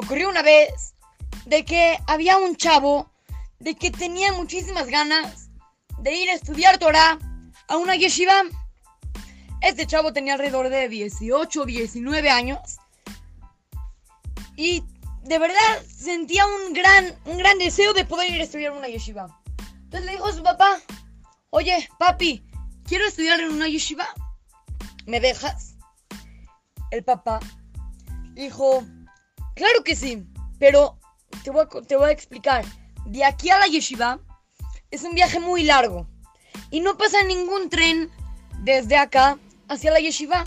ocurrió una vez de que había un chavo de que tenía muchísimas ganas de ir a estudiar Torah a una yeshiva. Este chavo tenía alrededor de 18 o 19 años y de verdad sentía un gran, un gran deseo de poder ir a estudiar en una yeshiva. Entonces le dijo a su papá, oye, papi, quiero estudiar en una yeshiva. ¿Me dejas? El papá dijo, claro que sí, pero te voy, a, te voy a explicar. De aquí a la yeshiva es un viaje muy largo y no pasa ningún tren desde acá hacia la yeshiva.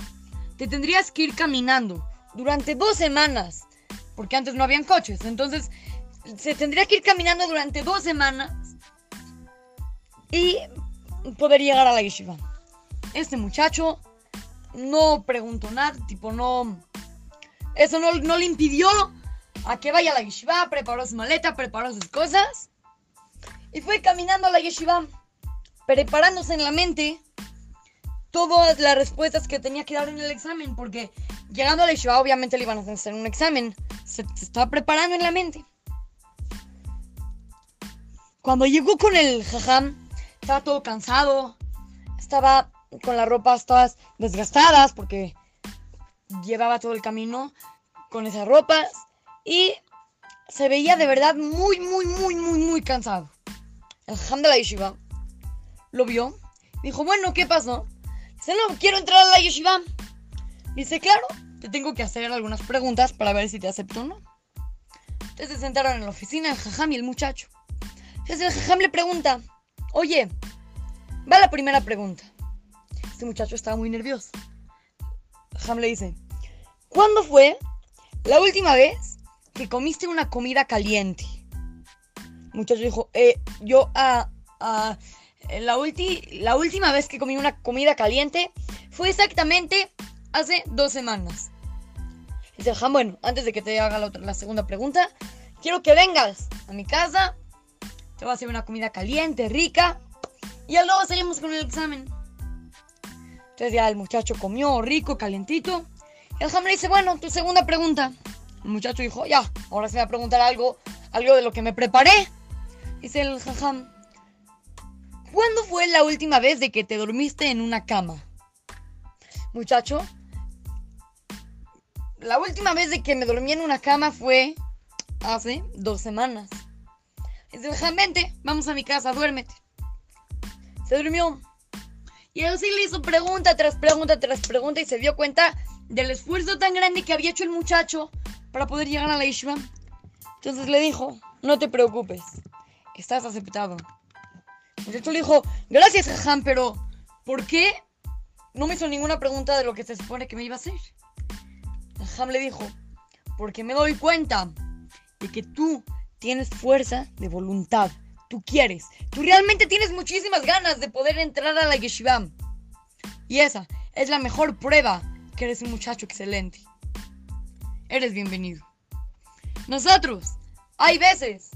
Te tendrías que ir caminando durante dos semanas, porque antes no habían coches. Entonces, se tendría que ir caminando durante dos semanas y poder llegar a la yeshiva. Este muchacho no preguntó nada, tipo, no. Eso no, no le impidió a que vaya a la yeshiva, preparó su maleta, preparó sus cosas y fue caminando a la yeshiva, preparándose en la mente todas las respuestas que tenía que dar en el examen, porque llegando a la yeshiva obviamente le iban a hacer un examen, se, se estaba preparando en la mente. Cuando llegó con el jajam, estaba todo cansado, estaba con las ropas todas desgastadas porque llevaba todo el camino con esas ropas y se veía de verdad muy, muy, muy, muy, muy cansado. El jam de la yeshiva lo vio, dijo, bueno, ¿qué pasó? Dice, no, quiero entrar a la yeshiva. Dice, claro, te tengo que hacer algunas preguntas para ver si te acepto o no. Entonces se sentaron en la oficina el jajam y el muchacho. Entonces el jajam le pregunta, oye, va la primera pregunta. Este muchacho estaba muy nervioso. El jajam le dice, ¿cuándo fue la última vez que comiste una comida caliente? Muchacho dijo, eh, yo ah, ah, la, ulti- la última vez que comí una comida caliente fue exactamente hace dos semanas. Dice bueno, antes de que te haga la, otra- segunda pregunta, quiero que vengas a mi casa, te voy a hacer una comida caliente, rica, y luego salimos con el examen. Entonces ya el muchacho comió rico, calentito. El le dice, bueno, tu segunda pregunta. El muchacho dijo, ya, ahora se va a preguntar algo, algo de lo que me preparé. Dice el jajam, ¿cuándo fue la última vez de que te dormiste en una cama? Muchacho, la última vez de que me dormí en una cama fue hace dos semanas. Dice el jajam, vente, vamos a mi casa, duérmete. Se durmió. Y él sí le hizo pregunta tras pregunta tras pregunta y se dio cuenta del esfuerzo tan grande que había hecho el muchacho para poder llegar a la yeshiva. Entonces le dijo, no te preocupes, estás aceptado. El muchacho le dijo, gracias, jajam, pero ¿por qué no me hizo ninguna pregunta de lo que se supone que me iba a hacer? Jajam le dijo, porque me doy cuenta de que tú tienes fuerza de voluntad. Tú quieres. Tú realmente tienes muchísimas ganas de poder entrar a la yeshiva. Y esa es la mejor prueba que eres un muchacho excelente. Eres bienvenido. Nosotros, hay veces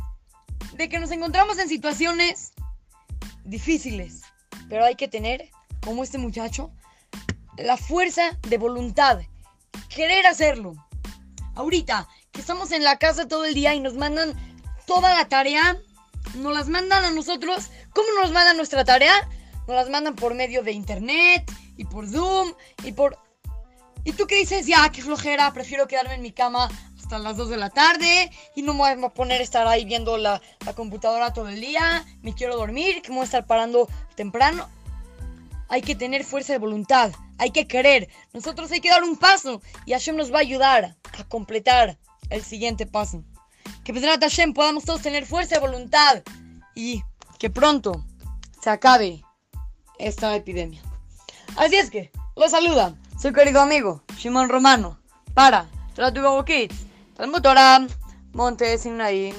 de que nos encontramos en situaciones difíciles, pero hay que tener, como este muchacho, la fuerza de voluntad, querer hacerlo. Ahorita que estamos en la casa todo el día y nos mandan toda la tarea, nos las mandan a nosotros. ¿Cómo nos mandan nuestra tarea? Nos las mandan por medio de internet y por Zoom y por... ¿Y tú qué dices? Ya, qué flojera, prefiero quedarme en mi cama hasta las 2 de la tarde y no me voy a poner a estar ahí viendo la, la computadora todo el día, me quiero dormir, que me voy a estar parando temprano. Hay que tener fuerza de voluntad, hay que querer. Nosotros hay que dar un paso y Hashem nos va a ayudar a completar el siguiente paso. Que Pedrat Hashem podamos todos tener fuerza de voluntad y que pronto se acabe esta epidemia. Así es que, los saluda su querido amigo Shimon Romano para Tratubo Kids, Talmud Torah, Monte Sinaí.